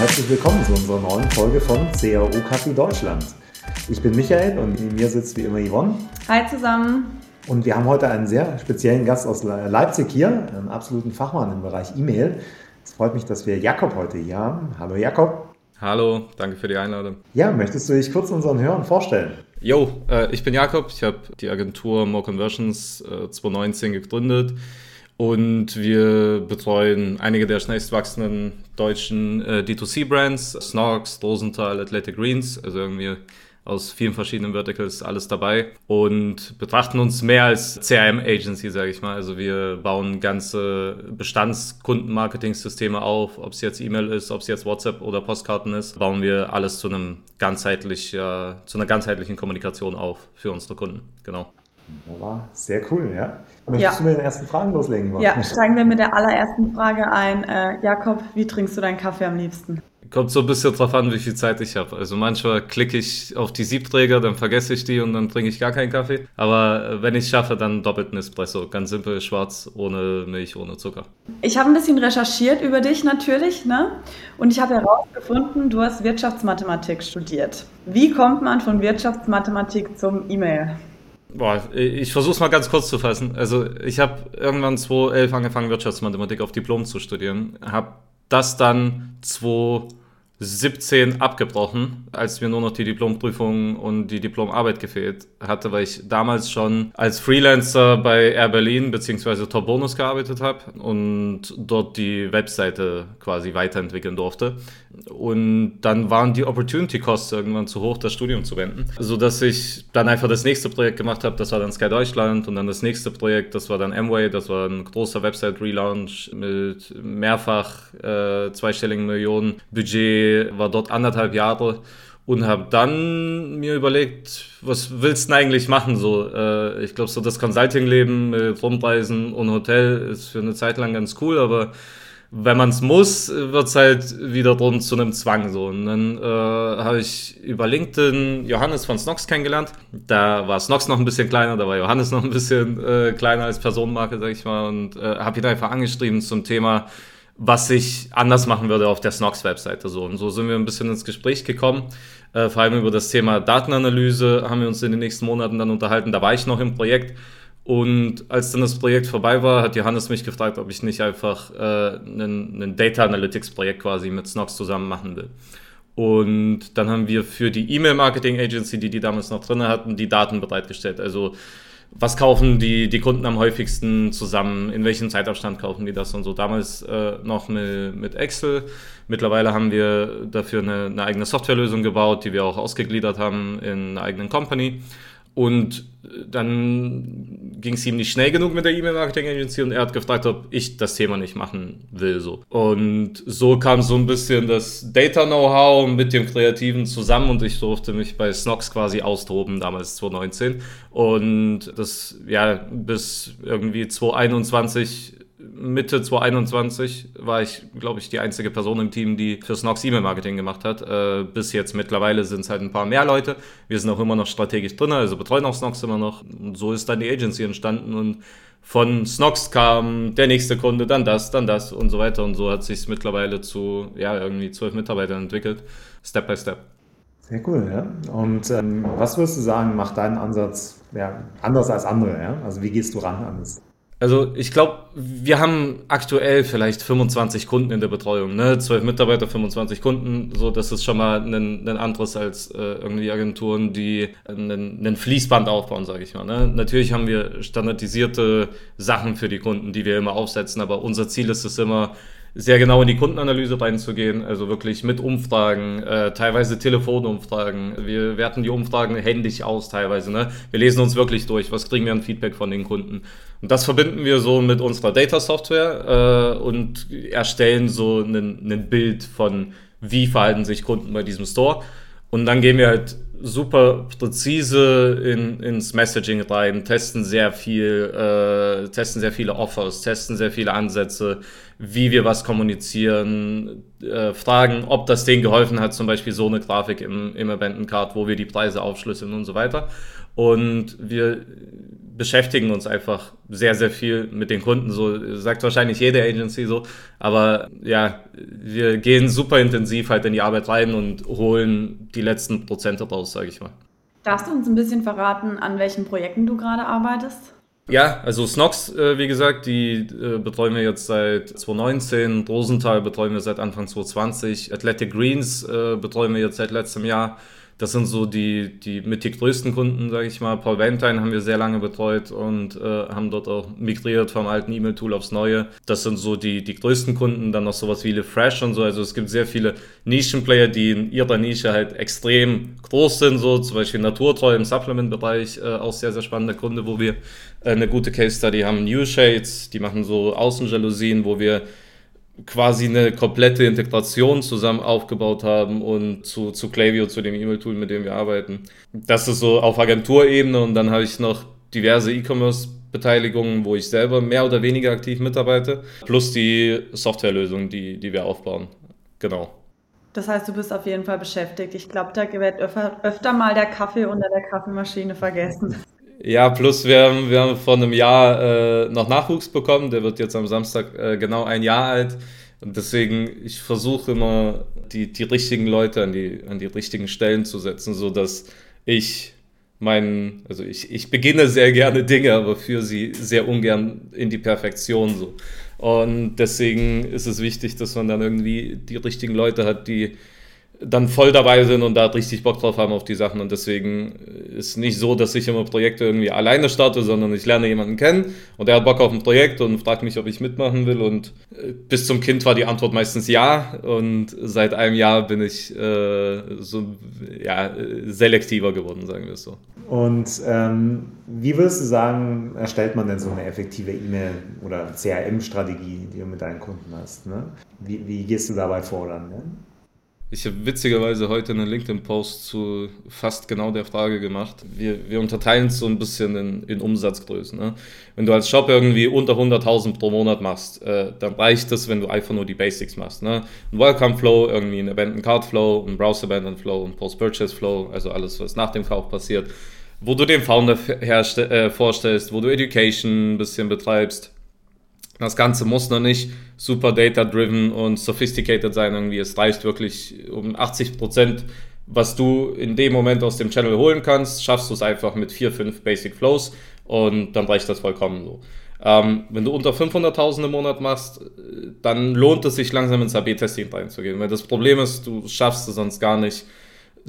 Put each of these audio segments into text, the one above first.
herzlich willkommen zu unserer neuen Folge von CRO Kaffee Deutschland. Ich bin Michael und neben mir sitzt wie immer Yvonne. Hi zusammen. Und wir haben heute einen sehr speziellen Gast aus Leipzig hier, einen absoluten Fachmann im Bereich E-Mail. Es freut mich, dass wir Jakob heute hier haben. Hallo Jakob. Hallo, danke für die Einladung. Ja, möchtest du dich kurz unseren Hörern vorstellen? Jo, äh, ich bin Jakob, ich habe die Agentur More Conversions äh, 2019 gegründet und wir betreuen einige der schnellst wachsenden deutschen äh, D2C-Brands, Snorks, Rosenthal, Athletic Greens, also irgendwie aus vielen verschiedenen Verticals alles dabei und betrachten uns mehr als CRM-Agency, sage ich mal. Also wir bauen ganze Bestandskundenmarketing-Systeme auf, ob es jetzt E-Mail ist, ob es jetzt WhatsApp oder Postkarten ist, bauen wir alles zu einem ganzheitlich, äh, zu einer ganzheitlichen Kommunikation auf für unsere Kunden. Genau. Wunderbar, sehr cool, ja. Möchtest ja. du mit den ersten Fragen loslegen? Ja, steigen wir mit der allerersten Frage ein. Äh, Jakob, wie trinkst du deinen Kaffee am liebsten? Kommt so ein bisschen drauf an, wie viel Zeit ich habe. Also manchmal klicke ich auf die Siebträger, dann vergesse ich die und dann trinke ich gar keinen Kaffee. Aber äh, wenn ich es schaffe, dann doppelten Espresso. Ganz simpel, schwarz, ohne Milch, ohne Zucker. Ich habe ein bisschen recherchiert über dich natürlich, ne? Und ich habe herausgefunden, du hast Wirtschaftsmathematik studiert. Wie kommt man von Wirtschaftsmathematik zum E-Mail? Boah, ich versuche es mal ganz kurz zu fassen. Also ich habe irgendwann 2011 angefangen, Wirtschaftsmathematik auf Diplom zu studieren. Habe das dann 20 17 abgebrochen, als mir nur noch die Diplomprüfung und die Diplomarbeit gefehlt hatte, weil ich damals schon als Freelancer bei Air Berlin bzw. Top Bonus gearbeitet habe und dort die Webseite quasi weiterentwickeln durfte. Und dann waren die Opportunity Costs irgendwann zu hoch, das Studium zu wenden, sodass ich dann einfach das nächste Projekt gemacht habe, das war dann Sky Deutschland und dann das nächste Projekt, das war dann Amway, das war ein großer Website-Relaunch mit mehrfach äh, zweistelligen Millionen Budget war dort anderthalb Jahre und habe dann mir überlegt, was willst du denn eigentlich machen? So, äh, ich glaube, so das Consulting-Leben mit Rumreisen und Hotel ist für eine Zeit lang ganz cool, aber wenn man es muss, wird es halt wiederum zu einem Zwang so. Und dann äh, habe ich über LinkedIn Johannes von Snox kennengelernt. Da war Snox noch ein bisschen kleiner, da war Johannes noch ein bisschen äh, kleiner als Personenmarke, sag ich mal, und äh, habe ihn einfach angeschrieben zum Thema was ich anders machen würde auf der Snox-Webseite. So. Und so sind wir ein bisschen ins Gespräch gekommen. Äh, vor allem über das Thema Datenanalyse haben wir uns in den nächsten Monaten dann unterhalten. Da war ich noch im Projekt. Und als dann das Projekt vorbei war, hat Johannes mich gefragt, ob ich nicht einfach äh, einen, Data Analytics Projekt quasi mit Snox zusammen machen will. Und dann haben wir für die E-Mail Marketing Agency, die die damals noch drin hatten, die Daten bereitgestellt. Also was kaufen die, die Kunden am häufigsten zusammen, in welchem Zeitabstand kaufen die das und so. Damals äh, noch mit, mit Excel. Mittlerweile haben wir dafür eine, eine eigene Softwarelösung gebaut, die wir auch ausgegliedert haben in einer eigenen Company. Und dann ging es ihm nicht schnell genug mit der E-Mail-Marketing-Agency und er hat gefragt, ob ich das Thema nicht machen will. So. Und so kam so ein bisschen das Data-Know-how mit dem Kreativen zusammen und ich durfte mich bei Snox quasi austoben, damals 2019. Und das, ja, bis irgendwie 2021 Mitte 2021 war ich, glaube ich, die einzige Person im Team, die für Snox E-Mail-Marketing gemacht hat. Äh, bis jetzt mittlerweile sind es halt ein paar mehr Leute. Wir sind auch immer noch strategisch drin, also betreuen auch Snox immer noch. Und so ist dann die Agency entstanden und von Snox kam der nächste Kunde, dann das, dann das und so weiter. Und so hat sich mittlerweile zu ja, irgendwie zwölf Mitarbeitern entwickelt, Step by Step. Sehr cool, ja. Und ähm, was würdest du sagen, macht deinen Ansatz ja, anders als andere? Ja? Also wie gehst du ran an das? Also ich glaube, wir haben aktuell vielleicht 25 Kunden in der Betreuung, ne? 12 Mitarbeiter, 25 Kunden, so das ist schon mal ein, ein anderes als äh, irgendwie Agenturen, die einen, einen Fließband aufbauen, sage ich mal. Ne? Natürlich haben wir standardisierte Sachen für die Kunden, die wir immer aufsetzen, aber unser Ziel ist es immer, sehr genau in die Kundenanalyse reinzugehen, also wirklich mit Umfragen, äh, teilweise Telefonumfragen. Wir werten die Umfragen händisch aus teilweise. Ne? Wir lesen uns wirklich durch, was kriegen wir an Feedback von den Kunden. Und das verbinden wir so mit unserer Data-Software äh, und erstellen so ein Bild von, wie verhalten sich Kunden bei diesem Store. Und dann gehen wir halt super präzise in, ins Messaging rein, testen sehr viel, äh, testen sehr viele Offers, testen sehr viele Ansätze. Wie wir was kommunizieren, äh, fragen, ob das denen geholfen hat, zum Beispiel so eine Grafik im, im Abandoned wo wir die Preise aufschlüsseln und so weiter. Und wir beschäftigen uns einfach sehr, sehr viel mit den Kunden. So sagt wahrscheinlich jede Agency so. Aber ja, wir gehen super intensiv halt in die Arbeit rein und holen die letzten Prozente raus, sage ich mal. Darfst du uns ein bisschen verraten, an welchen Projekten du gerade arbeitest? Ja, also Snox, äh, wie gesagt, die äh, betreuen wir jetzt seit 2019. Rosenthal betreuen wir seit Anfang 2020. Athletic Greens äh, betreuen wir jetzt seit letztem Jahr. Das sind so die, die mittig größten Kunden, sage ich mal. Paul Valentine haben wir sehr lange betreut und äh, haben dort auch migriert vom alten E-Mail-Tool aufs neue. Das sind so die, die größten Kunden. Dann noch sowas wie LeFresh und so. Also es gibt sehr viele Nischenplayer, die in ihrer Nische halt extrem groß sind. So zum Beispiel Naturtreu im Supplement-Bereich, äh, auch sehr, sehr spannender Kunde, wo wir äh, eine gute Case-Study haben. New Shades, die machen so Außenjalousien, wo wir quasi eine komplette Integration zusammen aufgebaut haben und zu, zu Klaviyo, zu dem E-Mail-Tool, mit dem wir arbeiten. Das ist so auf Agenturebene und dann habe ich noch diverse E-Commerce-Beteiligungen, wo ich selber mehr oder weniger aktiv mitarbeite, plus die Softwarelösung, die, die wir aufbauen. Genau. Das heißt, du bist auf jeden Fall beschäftigt. Ich glaube, da wird öfter, öfter mal der Kaffee unter der Kaffeemaschine vergessen. Ja, plus wir haben, wir haben vor einem Jahr äh, noch Nachwuchs bekommen. Der wird jetzt am Samstag äh, genau ein Jahr alt. Und deswegen, ich versuche immer, die, die richtigen Leute an die, an die richtigen Stellen zu setzen, sodass ich meinen, also ich, ich beginne sehr gerne Dinge, aber führe sie sehr ungern in die Perfektion so. Und deswegen ist es wichtig, dass man dann irgendwie die richtigen Leute hat, die dann voll dabei sind und da richtig Bock drauf haben auf die Sachen. Und deswegen ist nicht so, dass ich immer Projekte irgendwie alleine starte, sondern ich lerne jemanden kennen und der hat Bock auf ein Projekt und fragt mich, ob ich mitmachen will. Und äh, bis zum Kind war die Antwort meistens ja. Und seit einem Jahr bin ich äh, so ja, selektiver geworden, sagen wir es so. Und ähm, wie würdest du sagen, erstellt man denn so eine effektive E-Mail- oder CRM-Strategie, die du mit deinen Kunden hast? Ne? Wie, wie gehst du dabei vor dann? Ne? Ich habe witzigerweise heute einen LinkedIn-Post zu fast genau der Frage gemacht. Wir, wir unterteilen es so ein bisschen in, in Umsatzgrößen. Ne? Wenn du als Shop irgendwie unter 100.000 pro Monat machst, äh, dann reicht es, wenn du einfach nur die Basics machst. Ne? Ein Welcome-Flow, irgendwie ein Abandoned-Card-Flow, ein Browser-Abandoned-Flow, ein Post-Purchase-Flow, also alles, was nach dem Kauf passiert, wo du den Founder äh, vorstellst, wo du Education ein bisschen betreibst das Ganze muss noch nicht super data-driven und sophisticated sein irgendwie. Es reicht wirklich um 80 Prozent, was du in dem Moment aus dem Channel holen kannst, schaffst du es einfach mit vier, fünf Basic Flows und dann reicht das vollkommen so. Ähm, wenn du unter 500.000 im Monat machst, dann lohnt es sich langsam ins AB-Testing reinzugehen, weil das Problem ist, du schaffst es sonst gar nicht,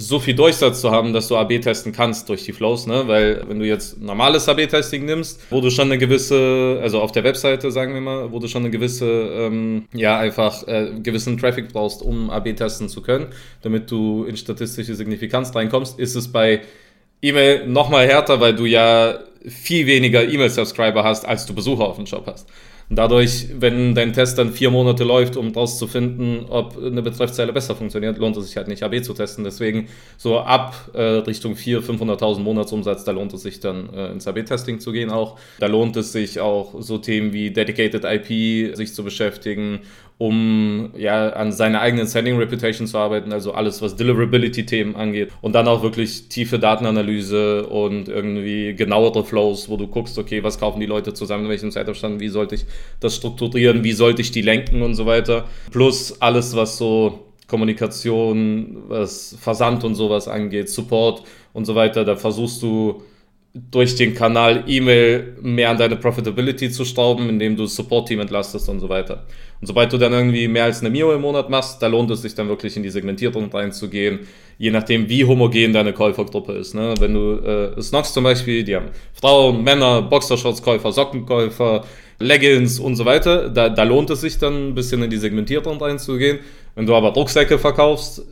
so viel Durchsatz zu haben, dass du AB testen kannst durch die Flows, ne? Weil wenn du jetzt normales AB-Testing nimmst, wo du schon eine gewisse, also auf der Webseite sagen wir mal, wo du schon eine gewisse, ähm, ja einfach äh, gewissen Traffic brauchst, um AB testen zu können, damit du in statistische Signifikanz reinkommst, ist es bei E-Mail nochmal härter, weil du ja viel weniger E-Mail-Subscriber hast, als du Besucher auf dem Shop hast. Und dadurch, wenn dein Test dann vier Monate läuft, um rauszufinden, ob eine Betreffzeile besser funktioniert, lohnt es sich halt nicht AB zu testen. Deswegen so ab äh, Richtung 400.000, 500.000 Monatsumsatz, da lohnt es sich dann äh, ins AB-Testing zu gehen auch. Da lohnt es sich auch so Themen wie Dedicated IP sich zu beschäftigen um ja an seiner eigenen Sending Reputation zu arbeiten, also alles, was Deliverability-Themen angeht. Und dann auch wirklich tiefe Datenanalyse und irgendwie genauere Flows, wo du guckst, okay, was kaufen die Leute zusammen, in welchem Zeitabstand, wie sollte ich das strukturieren, wie sollte ich die lenken und so weiter. Plus alles, was so Kommunikation, was Versand und sowas angeht, Support und so weiter, da versuchst du durch den Kanal E-Mail mehr an deine Profitability zu stauben, indem du Support-Team entlastest und so weiter. Und sobald du dann irgendwie mehr als eine Mio im Monat machst, da lohnt es sich dann wirklich in die Segmentierung reinzugehen, je nachdem, wie homogen deine Käufergruppe ist. Ne? Wenn du äh, Snox zum Beispiel, die haben Frauen, Männer, Boxershorts-Käufer, Sockenkäufer, Leggings und so weiter, da, da lohnt es sich dann ein bisschen in die Segmentierung reinzugehen. Wenn du aber Rucksäcke verkaufst,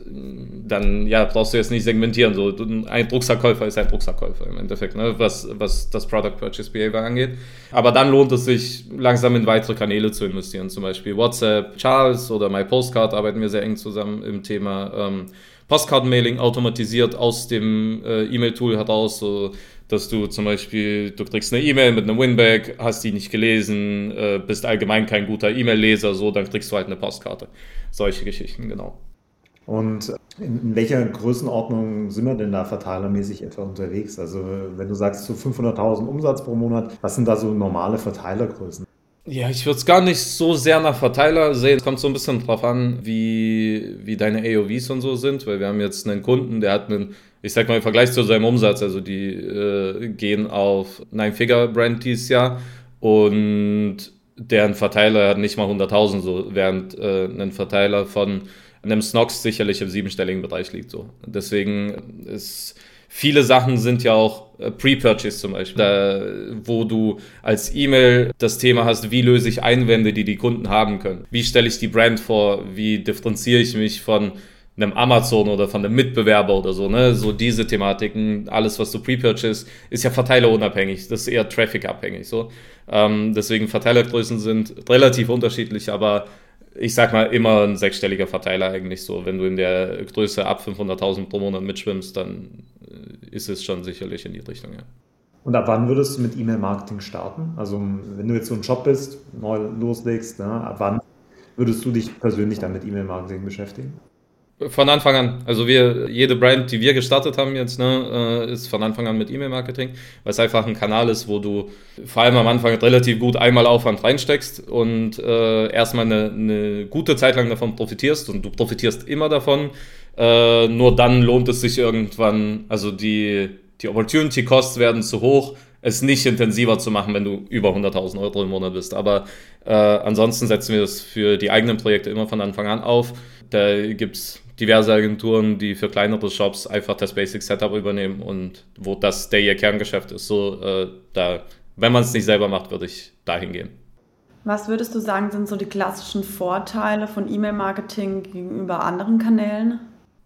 dann ja, brauchst du jetzt nicht segmentieren. So, ein Rucksackkäufer ist ein Rucksackkäufer im Endeffekt, ne? was, was das Product Purchase Behavior angeht. Aber dann lohnt es sich, langsam in weitere Kanäle zu investieren. Zum Beispiel WhatsApp, Charles oder My Postcard arbeiten wir sehr eng zusammen im Thema ähm, Postkartenmailing automatisiert aus dem äh, E-Mail-Tool heraus, so dass du zum Beispiel, du kriegst eine E-Mail mit einem Winback, hast die nicht gelesen, äh, bist allgemein kein guter E-Mail-Leser, so, dann kriegst du halt eine Postkarte. Solche Geschichten, genau. Und in, welcher Größenordnung sind wir denn da verteilermäßig etwa unterwegs? Also wenn du sagst so 500.000 Umsatz pro Monat, was sind da so normale Verteilergrößen? Ja, ich würde es gar nicht so sehr nach Verteiler sehen. Es kommt so ein bisschen drauf an, wie, wie deine AOVs und so sind, weil wir haben jetzt einen Kunden, der hat einen, ich sag mal im Vergleich zu seinem Umsatz, also die äh, gehen auf Nine-Figure-Brand dieses Jahr und deren Verteiler hat nicht mal 100.000 so, während äh, ein Verteiler von einem Snox sicherlich im siebenstelligen Bereich liegt so. Deswegen ist viele Sachen sind ja auch Pre-Purchase zum Beispiel, da, wo du als E-Mail das Thema hast, wie löse ich Einwände, die die Kunden haben können? Wie stelle ich die Brand vor? Wie differenziere ich mich von einem Amazon oder von einem Mitbewerber oder so, ne? So diese Thematiken, alles, was du pre-purchase, ist ja verteilerunabhängig. Das ist eher Traffic-abhängig, so. Ähm, deswegen Verteilergrößen sind relativ unterschiedlich, aber ich sag mal, immer ein sechsstelliger Verteiler eigentlich so. Wenn du in der Größe ab 500.000 pro Monat mitschwimmst, dann äh, ist es schon sicherlich in die Richtung, ja. Und ab wann würdest du mit E-Mail-Marketing starten? Also, wenn du jetzt so ein Job bist, neu loslegst, ne, ab wann würdest du dich persönlich dann mit E-Mail-Marketing beschäftigen? Von Anfang an. Also wir, jede Brand, die wir gestartet haben jetzt, ne, äh, ist von Anfang an mit E-Mail-Marketing, weil es einfach ein Kanal ist, wo du vor allem am Anfang relativ gut einmal Aufwand reinsteckst und äh, erstmal eine, eine gute Zeit lang davon profitierst und du profitierst immer davon. Äh, nur dann lohnt es sich irgendwann, also die, die Opportunity Costs werden zu hoch, es nicht intensiver zu machen, wenn du über 100.000 Euro im Monat bist. Aber äh, ansonsten setzen wir das für die eigenen Projekte immer von Anfang an auf. Da gibt es diverse Agenturen, die für kleinere Shops einfach das Basic Setup übernehmen und wo das der ihr Kerngeschäft ist. So, äh, da, wenn man es nicht selber macht, würde ich dahin gehen. Was würdest du sagen, sind so die klassischen Vorteile von E-Mail-Marketing gegenüber anderen Kanälen?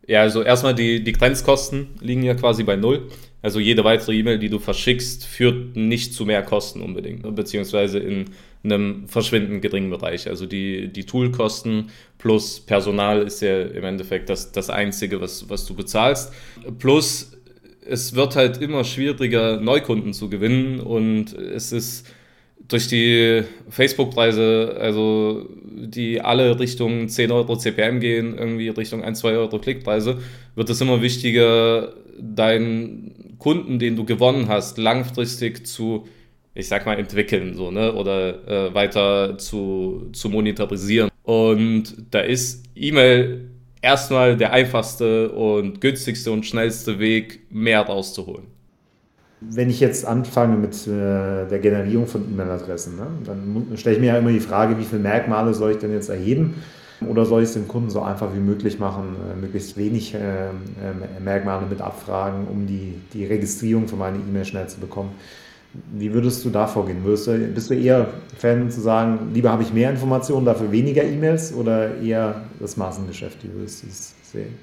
Ja, also erstmal die, die Grenzkosten liegen ja quasi bei null. Also jede weitere E-Mail, die du verschickst, führt nicht zu mehr Kosten unbedingt, beziehungsweise in einem verschwindend geringen Bereich. Also die, die Toolkosten plus Personal ist ja im Endeffekt das, das Einzige, was, was du bezahlst. Plus es wird halt immer schwieriger, Neukunden zu gewinnen und es ist durch die Facebook-Preise, also die alle Richtung 10 Euro CPM gehen, irgendwie Richtung 1, 2 Euro Klickpreise, wird es immer wichtiger, deinen Kunden, den du gewonnen hast, langfristig zu, ich sag mal, entwickeln, so, ne? Oder äh, weiter zu, zu monetarisieren. Und da ist E-Mail erstmal der einfachste und günstigste und schnellste Weg, mehr rauszuholen. Wenn ich jetzt anfange mit äh, der Generierung von E-Mail-Adressen, ne, dann stelle ich mir ja immer die Frage, wie viele Merkmale soll ich denn jetzt erheben? Oder soll ich es dem Kunden so einfach wie möglich machen, äh, möglichst wenig äh, Merkmale mit abfragen, um die, die Registrierung für meine E-Mail schnell zu bekommen? Wie würdest du da vorgehen? Würdest du, bist du eher Fan zu sagen, lieber habe ich mehr Informationen, dafür weniger E-Mails oder eher das Massengeschäft? Wie würdest du es sehen?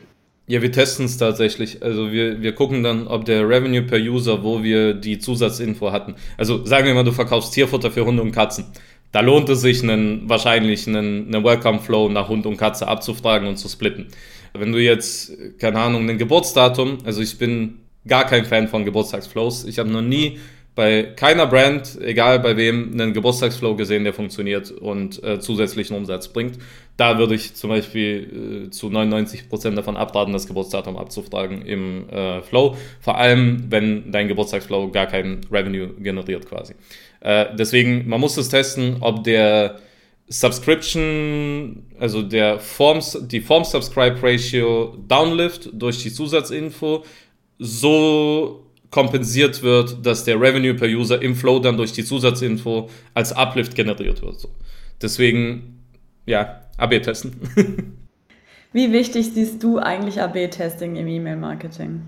Ja, wir testen es tatsächlich. Also wir, wir gucken dann, ob der Revenue per User, wo wir die Zusatzinfo hatten. Also sagen wir mal, du verkaufst Tierfutter für Hunde und Katzen da lohnt es sich, einen, wahrscheinlich einen, einen Welcome Flow nach Hund und Katze abzufragen und zu splitten. Wenn du jetzt, keine Ahnung, ein Geburtsdatum, also ich bin gar kein Fan von Geburtstagsflows. Ich habe noch nie bei keiner Brand, egal bei wem, einen Geburtstagsflow gesehen, der funktioniert und äh, zusätzlichen Umsatz bringt. Da würde ich zum Beispiel äh, zu 99% davon abraten, das Geburtsdatum abzufragen im äh, Flow. Vor allem, wenn dein Geburtstagsflow gar kein Revenue generiert quasi. Äh, deswegen, man muss es testen, ob der Subscription, also der Forms, die Form-Subscribe-Ratio Downlift durch die Zusatzinfo so kompensiert wird, dass der Revenue per User im Flow dann durch die Zusatzinfo als Uplift generiert wird. Deswegen, ja, AB testen. Wie wichtig siehst du eigentlich AB-Testing im E-Mail-Marketing?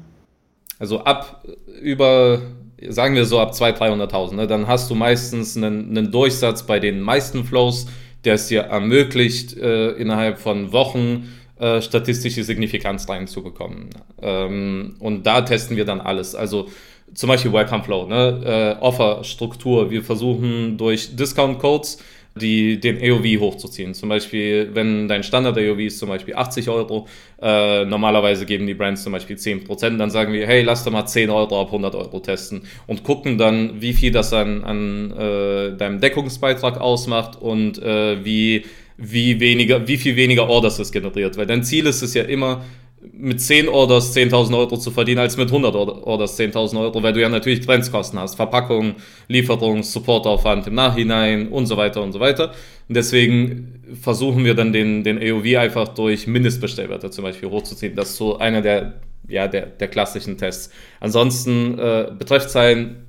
Also ab über, sagen wir so, ab 200.000, 300.000, ne, dann hast du meistens einen, einen, Durchsatz bei den meisten Flows, der es dir ermöglicht, äh, innerhalb von Wochen äh, statistische Signifikanz reinzubekommen. Ähm, und da testen wir dann alles. Also zum Beispiel Welcome Flow, ne? äh, Offer-Struktur. Wir versuchen durch Discount-Codes die, den AOV hochzuziehen. Zum Beispiel, wenn dein Standard-AOV ist zum Beispiel 80 Euro, äh, normalerweise geben die Brands zum Beispiel 10%, dann sagen wir, hey, lass doch mal 10 Euro auf 100 Euro testen und gucken dann, wie viel das an, an äh, deinem Deckungsbeitrag ausmacht und äh, wie, wie, weniger, wie viel weniger Orders es generiert. Weil dein Ziel ist es ja immer, mit 10 Orders 10.000 Euro zu verdienen, als mit 100 Orders 10.000 Euro, weil du ja natürlich Grenzkosten hast, Verpackung, Lieferung, Supportaufwand im Nachhinein und so weiter und so weiter. Und deswegen versuchen wir dann den, den AOV einfach durch Mindestbestellwerte zum Beispiel hochzuziehen. Das ist so einer der, ja, der, der klassischen Tests. Ansonsten äh, Betreffzeilen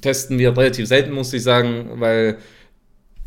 testen wir relativ selten, muss ich sagen, weil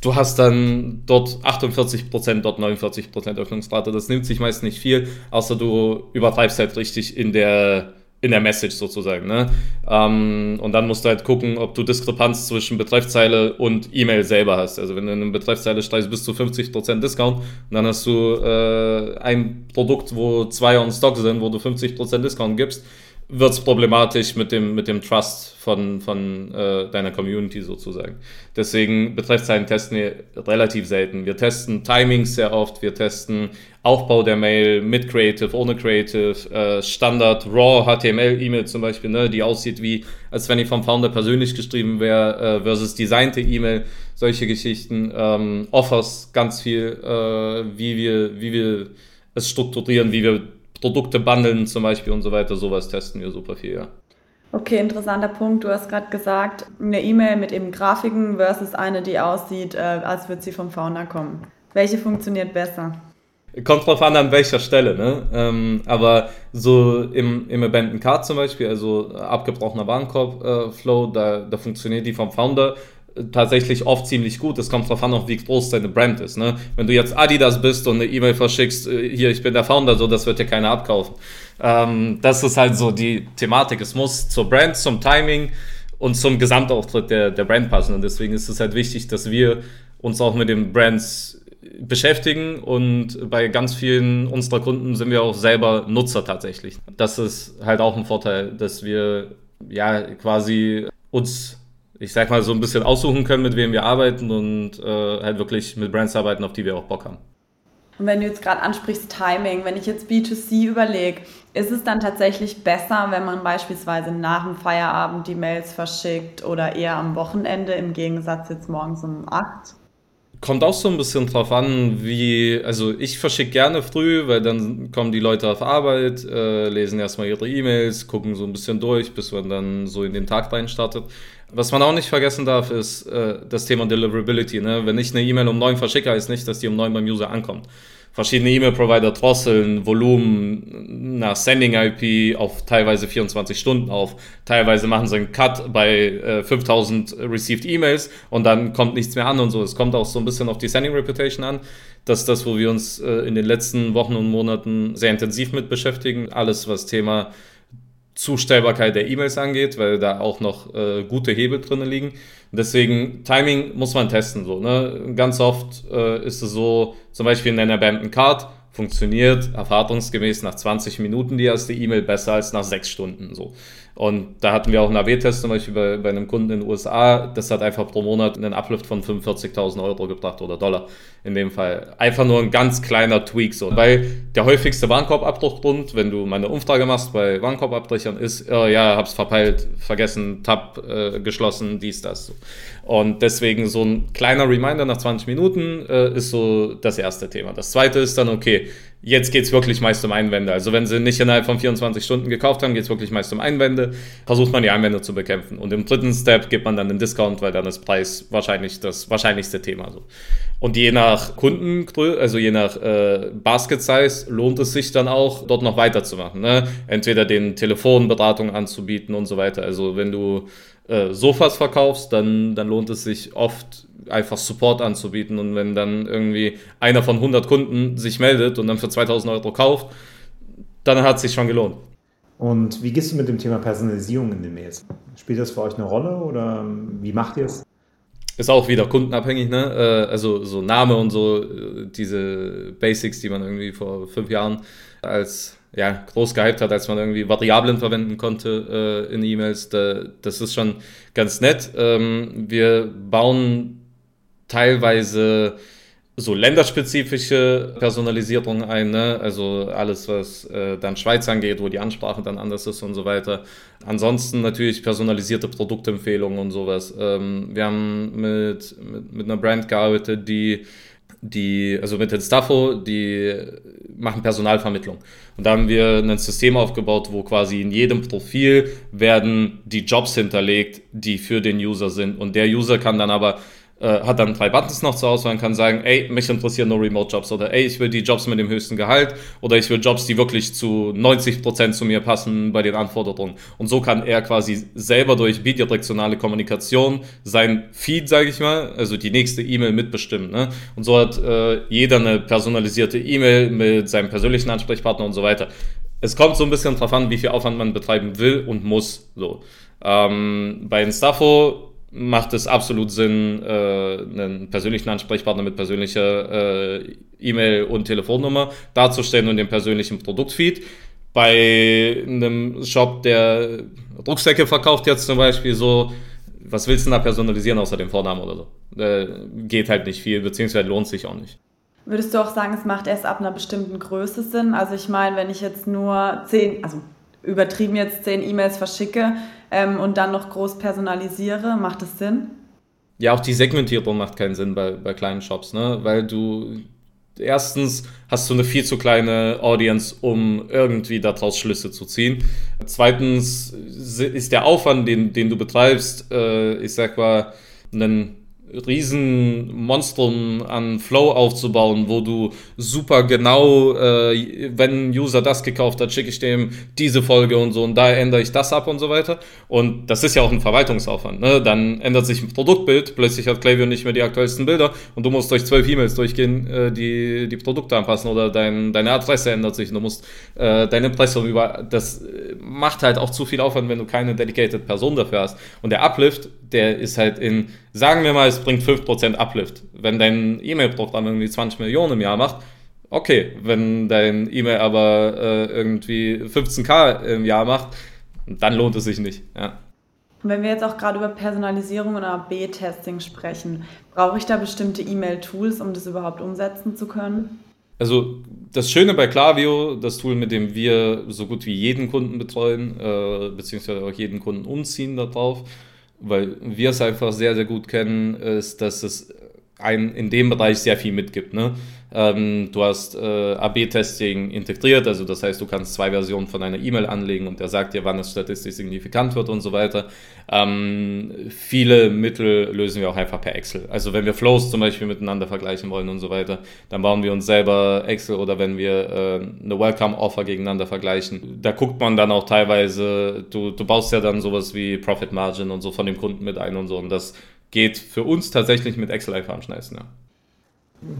du hast dann dort 48%, dort 49% Öffnungsrate. Das nimmt sich meist nicht viel, außer du übertreibst halt richtig in der, in der Message sozusagen. Ne? Ähm, und dann musst du halt gucken, ob du Diskrepanz zwischen Betreffzeile und E-Mail selber hast. Also wenn du in eine Betreffzeile streichst, bis zu 50% Discount und dann hast du äh, ein Produkt, wo zwei on Stock sind, wo du 50% Discount gibst, wird es problematisch mit dem, mit dem Trust von, von äh, deiner Community sozusagen. Deswegen Betreffzeilen testen wir relativ selten. Wir testen Timings sehr oft, wir testen Aufbau der Mail mit Creative, ohne Creative, äh, Standard, Raw HTML-E-Mail zum Beispiel, ne, die aussieht wie, als wenn die vom Founder persönlich geschrieben wäre, äh, versus designte E-Mail, solche Geschichten. Ähm, Offers ganz viel, äh, wie, wir, wie wir es strukturieren, wie wir Produkte bundeln zum Beispiel und so weiter, sowas testen wir super viel, ja. Okay, interessanter Punkt. Du hast gerade gesagt, eine E-Mail mit eben Grafiken versus eine, die aussieht, äh, als würde sie vom Founder kommen. Welche funktioniert besser? Kommt drauf an, an welcher Stelle, ne? Ähm, aber so im, im Abandoned Card zum Beispiel, also abgebrochener Warenkorb-Flow, äh, da, da funktioniert die vom Founder tatsächlich oft ziemlich gut. Es kommt darauf an, auch wie groß deine Brand ist. Ne? Wenn du jetzt Adidas bist und eine E-Mail verschickst, äh, hier, ich bin der Founder, so, das wird dir keiner abkaufen. Ähm, das ist halt so die Thematik. Es muss zur Brand, zum Timing und zum Gesamtauftritt der, der Brand passen. Und deswegen ist es halt wichtig, dass wir uns auch mit den Brands beschäftigen und bei ganz vielen unserer Kunden sind wir auch selber Nutzer tatsächlich. Das ist halt auch ein Vorteil, dass wir ja quasi uns ich sag mal, so ein bisschen aussuchen können, mit wem wir arbeiten und äh, halt wirklich mit Brands arbeiten, auf die wir auch Bock haben. Und wenn du jetzt gerade ansprichst Timing, wenn ich jetzt B2C überlege, ist es dann tatsächlich besser, wenn man beispielsweise nach dem Feierabend die Mails verschickt oder eher am Wochenende im Gegensatz jetzt morgens um 8? Kommt auch so ein bisschen drauf an, wie, also ich verschicke gerne früh, weil dann kommen die Leute auf Arbeit, äh, lesen erstmal ihre E-Mails, gucken so ein bisschen durch, bis man dann so in den Tag rein startet. Was man auch nicht vergessen darf, ist äh, das Thema Deliverability. Ne? Wenn ich eine E-Mail um neun verschicke, heißt nicht, dass die um neun beim User ankommt. Verschiedene E-Mail-Provider drosseln Volumen nach Sending-IP auf teilweise 24 Stunden auf. Teilweise machen sie einen Cut bei äh, 5000 Received E-Mails und dann kommt nichts mehr an und so. Es kommt auch so ein bisschen auf die Sending Reputation an. Das ist das, wo wir uns äh, in den letzten Wochen und Monaten sehr intensiv mit beschäftigen. Alles, was Thema Zustellbarkeit der E-Mails angeht, weil da auch noch äh, gute Hebel drin liegen. Deswegen, Timing muss man testen. So, ne? Ganz oft äh, ist es so, zum Beispiel in einer Abandoned Card funktioniert erfahrungsgemäß nach 20 Minuten die erste E-Mail besser als nach 6 Stunden. So. Und da hatten wir auch einen AB-Test zum Beispiel bei, bei einem Kunden in den USA. Das hat einfach pro Monat einen Uplift von 45.000 Euro gebracht oder Dollar in dem Fall. Einfach nur ein ganz kleiner Tweak. So. Weil der häufigste Warenkorbabbruchgrund, wenn du meine Umfrage machst bei Warenkorbabbrechern, ist, oh, ja, hab's verpeilt, vergessen, Tab äh, geschlossen, dies, das. So. Und deswegen so ein kleiner Reminder nach 20 Minuten äh, ist so das erste Thema. Das zweite ist dann, okay, Jetzt geht es wirklich meist um Einwände. Also wenn sie nicht innerhalb von 24 Stunden gekauft haben, geht es wirklich meist um Einwände. Versucht man die Einwände zu bekämpfen. Und im dritten Step gibt man dann den Discount, weil dann ist Preis wahrscheinlich das wahrscheinlichste Thema. So. Und je nach Kundengröße, also je nach äh, Basket Size, lohnt es sich dann auch, dort noch weiterzumachen. Ne? Entweder den Telefonberatung anzubieten und so weiter. Also wenn du äh, Sofas verkaufst, dann, dann lohnt es sich oft einfach Support anzubieten. Und wenn dann irgendwie einer von 100 Kunden sich meldet und dann für 2000 Euro kauft, dann hat es sich schon gelohnt. Und wie gehst du mit dem Thema Personalisierung in den Mails? Spielt das für euch eine Rolle oder wie macht ihr es? Ist auch wieder kundenabhängig, ne? Äh, also so Name und so, äh, diese Basics, die man irgendwie vor fünf Jahren als ja, groß gehypt hat, als man irgendwie Variablen verwenden konnte äh, in E-Mails. Da, das ist schon ganz nett. Ähm, wir bauen teilweise so länderspezifische Personalisierung ein, ne? also alles, was äh, dann Schweiz angeht, wo die Ansprache dann anders ist und so weiter. Ansonsten natürlich personalisierte Produktempfehlungen und sowas. Ähm, wir haben mit, mit, mit einer Brand gearbeitet, die die, also mit den Staffo, die machen Personalvermittlung. Und da haben wir ein System aufgebaut, wo quasi in jedem Profil werden die Jobs hinterlegt, die für den User sind. Und der User kann dann aber äh, hat dann drei Buttons noch zur Auswahl und kann sagen, ey, mich interessieren nur Remote-Jobs oder ey, ich will die Jobs mit dem höchsten Gehalt oder ich will Jobs, die wirklich zu 90% zu mir passen bei den Anforderungen. Und so kann er quasi selber durch bidirektionale Kommunikation sein Feed, sage ich mal, also die nächste E-Mail mitbestimmen. Ne? Und so hat äh, jeder eine personalisierte E-Mail mit seinem persönlichen Ansprechpartner und so weiter. Es kommt so ein bisschen drauf an, wie viel Aufwand man betreiben will und muss. So. Ähm, bei Instafo macht es absolut Sinn, äh, einen persönlichen Ansprechpartner mit persönlicher äh, E-Mail und Telefonnummer darzustellen und den persönlichen Produktfeed. Bei einem Shop, der Rucksäcke verkauft jetzt zum Beispiel so, was willst du da personalisieren außer dem Vornamen oder so? Äh, geht halt nicht viel, beziehungsweise lohnt sich auch nicht. Würdest du auch sagen, es macht erst ab einer bestimmten Größe Sinn? Also ich meine, wenn ich jetzt nur zehn, also übertrieben jetzt zehn E-Mails verschicke ähm, und dann noch groß personalisiere, macht das Sinn? Ja, auch die Segmentierung macht keinen Sinn bei, bei kleinen Shops, ne? Weil du erstens hast du eine viel zu kleine Audience, um irgendwie daraus Schlüsse zu ziehen. Zweitens ist der Aufwand, den, den du betreibst, äh, ich sag mal, einen Riesenmonstrum an Flow aufzubauen, wo du super genau, äh, wenn ein User das gekauft hat, schicke ich dem diese Folge und so und da ändere ich das ab und so weiter. Und das ist ja auch ein Verwaltungsaufwand. Ne? Dann ändert sich ein Produktbild, plötzlich hat Klaviyo nicht mehr die aktuellsten Bilder und du musst durch zwölf E-Mails durchgehen, äh, die die Produkte anpassen oder dein, deine Adresse ändert sich und du musst äh, dein Impressum über. Das macht halt auch zu viel Aufwand, wenn du keine dedicated Person dafür hast. Und der Uplift, der ist halt in, sagen wir mal, es bringt 5% Uplift. Wenn dein E-Mail-Programm irgendwie 20 Millionen im Jahr macht, okay. Wenn dein E-Mail aber äh, irgendwie 15k im Jahr macht, dann lohnt es sich nicht. Ja. Und wenn wir jetzt auch gerade über Personalisierung oder B-Testing sprechen, brauche ich da bestimmte E-Mail-Tools, um das überhaupt umsetzen zu können? Also das Schöne bei Klaviyo, das Tool, mit dem wir so gut wie jeden Kunden betreuen, äh, beziehungsweise auch jeden Kunden umziehen darauf, weil wir es einfach sehr, sehr gut kennen, ist, dass es ein, in dem Bereich sehr viel mitgibt. Ne? Ähm, du hast äh, AB-Testing integriert, also das heißt, du kannst zwei Versionen von einer E-Mail anlegen und der sagt dir, wann es statistisch signifikant wird und so weiter. Ähm, viele Mittel lösen wir auch einfach per Excel. Also wenn wir Flows zum Beispiel miteinander vergleichen wollen und so weiter, dann bauen wir uns selber Excel oder wenn wir äh, eine Welcome-Offer gegeneinander vergleichen, da guckt man dann auch teilweise, du, du baust ja dann sowas wie Profit Margin und so von dem Kunden mit ein und so und das geht für uns tatsächlich mit Excel einfach am schnellsten. Ja.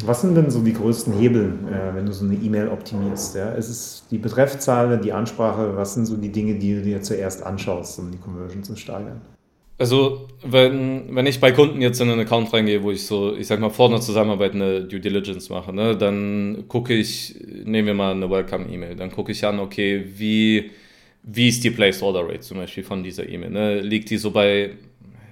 Was sind denn so die größten Hebel, äh, wenn du so eine E-Mail optimierst? Ja? Ist es die Betreffzahl, die Ansprache? Was sind so die Dinge, die du dir zuerst anschaust, um die Conversion zu steigern? Also, wenn, wenn ich bei Kunden jetzt in einen Account reingehe, wo ich so, ich sag mal, vor einer Zusammenarbeit eine Due Diligence mache, ne, dann gucke ich, nehmen wir mal eine Welcome-E-Mail, dann gucke ich an, okay, wie, wie ist die Placed Order Rate zum Beispiel von dieser E-Mail? Ne? Liegt die so bei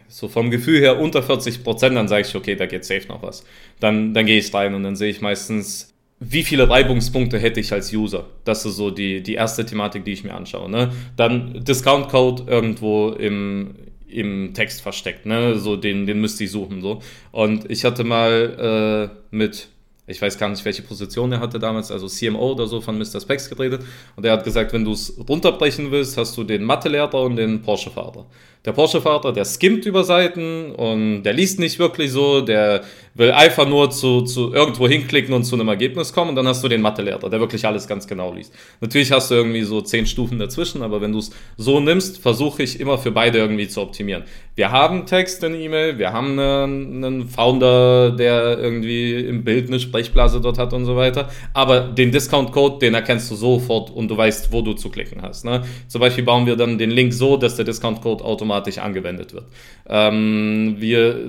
so vom Gefühl her unter 40 Prozent, dann sage ich, okay, da geht safe noch was. Dann, dann gehe ich rein und dann sehe ich meistens, wie viele Reibungspunkte hätte ich als User? Das ist so die, die erste Thematik, die ich mir anschaue. Ne? Dann Discount-Code irgendwo im, im Text versteckt, ne? So den, den müsste ich suchen. So. Und ich hatte mal äh, mit ich weiß gar nicht, welche Position er hatte damals, also CMO oder so von Mr. Specs geredet. Und er hat gesagt, wenn du es runterbrechen willst, hast du den Mathelehrer und den Porsche-Fahrer. Der Porsche-Fahrer, der skimmt über Seiten und der liest nicht wirklich so, der will einfach nur zu, zu irgendwo hinklicken und zu einem Ergebnis kommen und dann hast du den Mathelehrer, der wirklich alles ganz genau liest. Natürlich hast du irgendwie so zehn Stufen dazwischen, aber wenn du es so nimmst, versuche ich immer für beide irgendwie zu optimieren. Wir haben Text in E-Mail, wir haben einen, einen Founder, der irgendwie im Bild eine Sprechblase dort hat und so weiter, aber den Discount-Code, den erkennst du sofort und du weißt, wo du zu klicken hast. Ne? Zum Beispiel bauen wir dann den Link so, dass der Discount-Code automatisch angewendet wird. Ähm, wir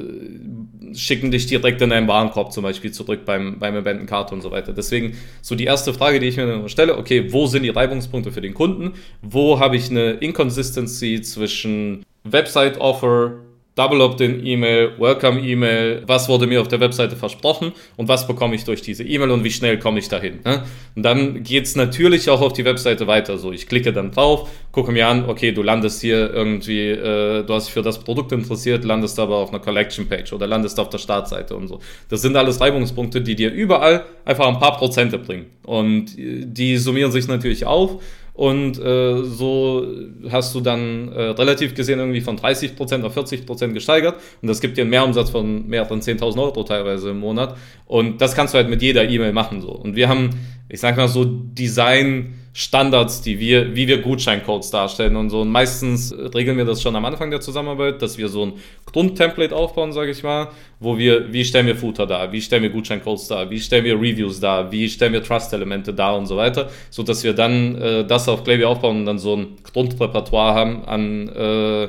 schicken dich direkt in deinen Warenkorb zum Beispiel zurück beim, beim Eventenkarte und so weiter. Deswegen so die erste Frage, die ich mir stelle, okay, wo sind die Reibungspunkte für den Kunden? Wo habe ich eine Inconsistency zwischen Website-Offer Double Opt-in-E-Mail, Welcome-E-Mail, was wurde mir auf der Webseite versprochen und was bekomme ich durch diese E-Mail und wie schnell komme ich dahin. Ne? Und dann geht es natürlich auch auf die Webseite weiter. So, ich klicke dann drauf, gucke mir an, okay, du landest hier irgendwie, äh, du hast dich für das Produkt interessiert, landest aber auf einer Collection-Page oder landest auf der Startseite und so. Das sind alles Reibungspunkte, die dir überall einfach ein paar Prozente bringen. Und äh, die summieren sich natürlich auf und äh, so hast du dann äh, relativ gesehen irgendwie von 30% auf 40% gesteigert. Und das gibt dir einen Mehrumsatz von mehreren 10.000 Euro teilweise im Monat. Und das kannst du halt mit jeder E-Mail machen. So. Und wir haben, ich sag mal so, Design Standards, die wir, wie wir Gutscheincodes darstellen und so. Und meistens regeln wir das schon am Anfang der Zusammenarbeit, dass wir so ein Grundtemplate aufbauen, sage ich mal, wo wir, wie stellen wir Footer dar, wie stellen wir Gutscheincodes dar, wie stellen wir Reviews dar, wie stellen wir Trust-Elemente dar und so weiter, so dass wir dann äh, das auf Klaviyo aufbauen und dann so ein Grundrepertoire haben an äh,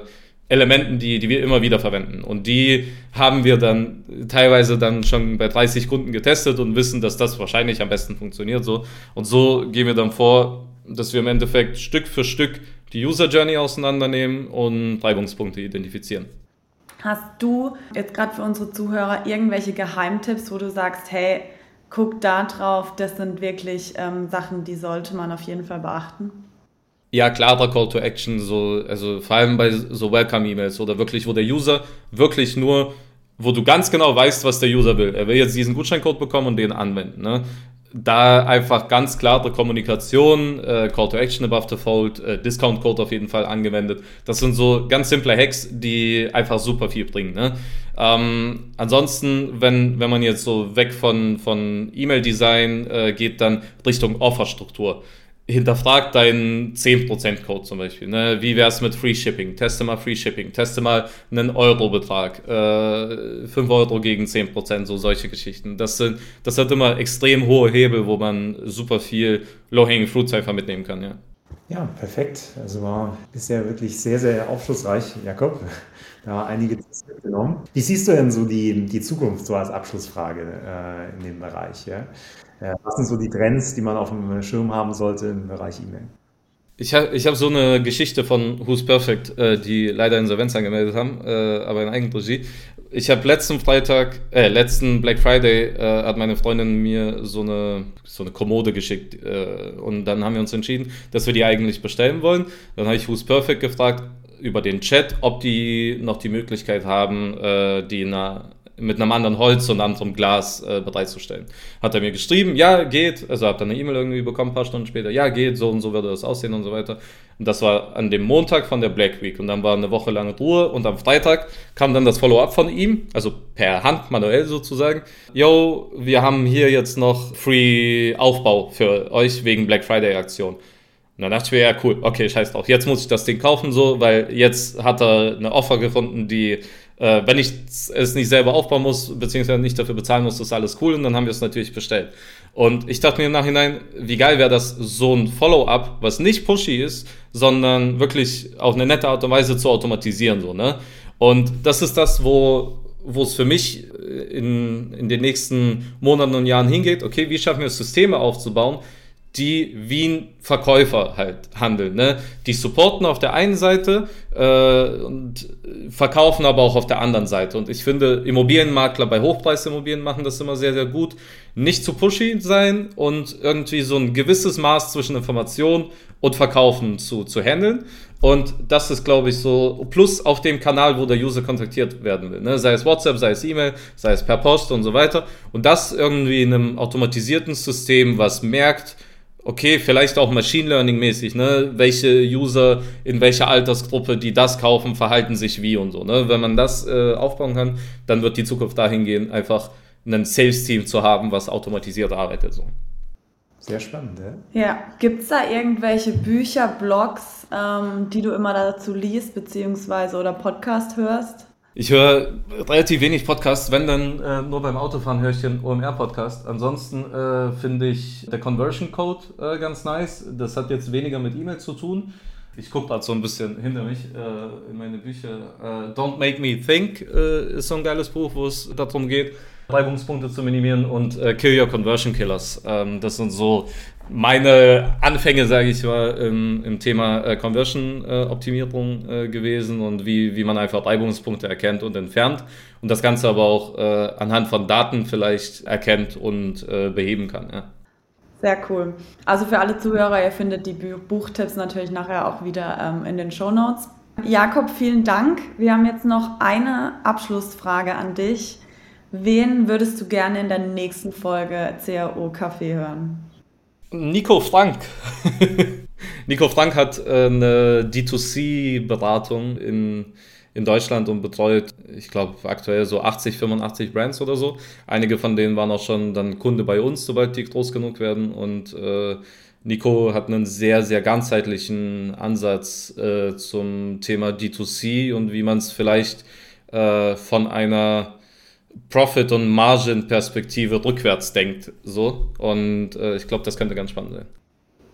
Elementen, die, die wir immer wieder verwenden. Und die haben wir dann teilweise dann schon bei 30 Kunden getestet und wissen, dass das wahrscheinlich am besten funktioniert. So. Und so gehen wir dann vor, dass wir im Endeffekt Stück für Stück die User Journey auseinandernehmen und Reibungspunkte identifizieren. Hast du jetzt gerade für unsere Zuhörer irgendwelche Geheimtipps, wo du sagst, hey, guck da drauf, das sind wirklich ähm, Sachen, die sollte man auf jeden Fall beachten? Ja, klarer Call to Action, so, also vor allem bei so Welcome-E-Mails oder wirklich, wo der User wirklich nur, wo du ganz genau weißt, was der User will. Er will jetzt diesen Gutscheincode bekommen und den anwenden. Ne? Da einfach ganz klare Kommunikation, äh, Call to Action above the fold, äh, Discount Code auf jeden Fall angewendet. Das sind so ganz simple Hacks, die einfach super viel bringen. Ne? Ähm, ansonsten, wenn, wenn man jetzt so weg von, von E-Mail-Design äh, geht, dann Richtung Offerstruktur hinterfrag deinen 10%-Code zum Beispiel. Ne? Wie wäre es mit Free Shipping? Teste mal Free Shipping. Teste mal einen Euro-Betrag. Äh, 5 Euro gegen 10%, so solche Geschichten. Das, sind, das hat immer extrem hohe Hebel, wo man super viel Low-Hanging Fruit einfach mitnehmen kann. Ja. Ja, perfekt. Also war bisher wirklich sehr, sehr aufschlussreich, Jakob. Da einige Tipps mitgenommen. Wie siehst du denn so die, die Zukunft so als Abschlussfrage äh, in dem Bereich? Ja? Was sind so die Trends, die man auf dem Schirm haben sollte im Bereich E-Mail? Ich habe ich hab so eine Geschichte von Who's Perfect, äh, die leider Insolvenz angemeldet haben, äh, aber in Eigenregie. Ich habe letzten Freitag, äh, letzten Black Friday, äh, hat meine Freundin mir so eine, so eine Kommode geschickt äh, und dann haben wir uns entschieden, dass wir die eigentlich bestellen wollen. Dann habe ich Who's Perfect gefragt über den Chat, ob die noch die Möglichkeit haben, äh, die in einer mit einem anderen Holz und anderem Glas äh, bereitzustellen. Hat er mir geschrieben, ja, geht. Also habe dann eine E-Mail irgendwie bekommen, ein paar Stunden später, ja, geht, so und so würde das aussehen und so weiter. Und das war an dem Montag von der Black Week. Und dann war eine Woche lange Ruhe und am Freitag kam dann das Follow-up von ihm, also per Hand, manuell sozusagen. Yo, wir haben hier jetzt noch Free Aufbau für euch wegen Black Friday Aktion. Und dann dachte ich mir, ja, cool, okay, scheiß drauf. Jetzt muss ich das Ding kaufen, so, weil jetzt hat er eine Offer gefunden, die äh, wenn ich es nicht selber aufbauen muss, beziehungsweise nicht dafür bezahlen muss, ist alles cool und dann haben wir es natürlich bestellt. Und ich dachte mir im Nachhinein, wie geil wäre das, so ein Follow-up, was nicht pushy ist, sondern wirklich auf eine nette Art und Weise zu automatisieren, so, ne? Und das ist das, wo, wo es für mich in, in den nächsten Monaten und Jahren hingeht. Okay, wie schaffen wir es, Systeme aufzubauen, die wie ein Verkäufer halt handeln. Ne? Die supporten auf der einen Seite äh, und verkaufen aber auch auf der anderen Seite. Und ich finde, Immobilienmakler bei Hochpreisimmobilien machen das immer sehr, sehr gut. Nicht zu pushy sein und irgendwie so ein gewisses Maß zwischen Information und Verkaufen zu, zu handeln. Und das ist, glaube ich, so, plus auf dem Kanal, wo der User kontaktiert werden will. Ne? Sei es WhatsApp, sei es E-Mail, sei es per Post und so weiter. Und das irgendwie in einem automatisierten System, was merkt, okay, vielleicht auch Machine Learning mäßig, ne? Welche User in welcher Altersgruppe, die das kaufen, verhalten sich wie und so, ne? Wenn man das äh, aufbauen kann, dann wird die Zukunft dahin gehen, einfach ein Sales-Team zu haben, was automatisiert arbeitet. So. Sehr spannend, ja. Ja, gibt es da irgendwelche Bücher, Blogs, ähm, die du immer dazu liest, beziehungsweise oder Podcast hörst? Ich höre relativ wenig Podcasts, wenn dann äh, nur beim Autofahren höre ich den OMR-Podcast. Ansonsten äh, finde ich der Conversion Code äh, ganz nice. Das hat jetzt weniger mit E-Mail zu tun. Ich gucke gerade so ein bisschen hinter mich äh, in meine Bücher. Äh, Don't Make Me Think äh, ist so ein geiles Buch, wo es darum geht, Reibungspunkte zu minimieren und äh, Kill Your Conversion Killers. Ähm, das sind so meine Anfänge, sage ich mal, im, im Thema äh, Conversion-Optimierung äh, gewesen und wie, wie man einfach Reibungspunkte erkennt und entfernt und das Ganze aber auch äh, anhand von Daten vielleicht erkennt und äh, beheben kann. Ja. Sehr cool. Also für alle Zuhörer, ihr findet die Buchtipps natürlich nachher auch wieder ähm, in den Show Notes. Jakob, vielen Dank. Wir haben jetzt noch eine Abschlussfrage an dich. Wen würdest du gerne in der nächsten Folge CAO Café hören? Nico Frank. Nico Frank hat äh, eine D2C-Beratung in, in Deutschland und betreut, ich glaube, aktuell so 80, 85 Brands oder so. Einige von denen waren auch schon dann Kunde bei uns, sobald die groß genug werden. Und äh, Nico hat einen sehr, sehr ganzheitlichen Ansatz äh, zum Thema D2C und wie man es vielleicht äh, von einer Profit- und Margin-Perspektive rückwärts denkt. So. Und äh, ich glaube, das könnte ganz spannend sein.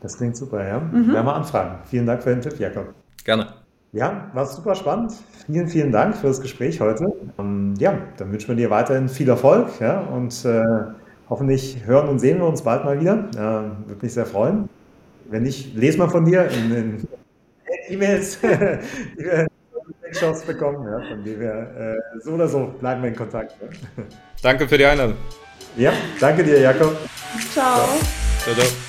Das klingt super, ja. Mhm. Werden wir anfragen. Vielen Dank für den Tipp, Jakob. Gerne. Ja, war super spannend. Vielen, vielen Dank für das Gespräch heute. Und ja, dann wünschen wir dir weiterhin viel Erfolg ja, und äh, hoffentlich hören und sehen wir uns bald mal wieder. Äh, Würde mich sehr freuen. Wenn nicht, lese mal von dir in den E-Mails, die wir Chance bekommen, ja, von dem wir äh, so oder so bleiben wir in Kontakt. Ja. Danke für die Einladung. Ja, danke dir, Jakob. Ciao. Ciao, ciao.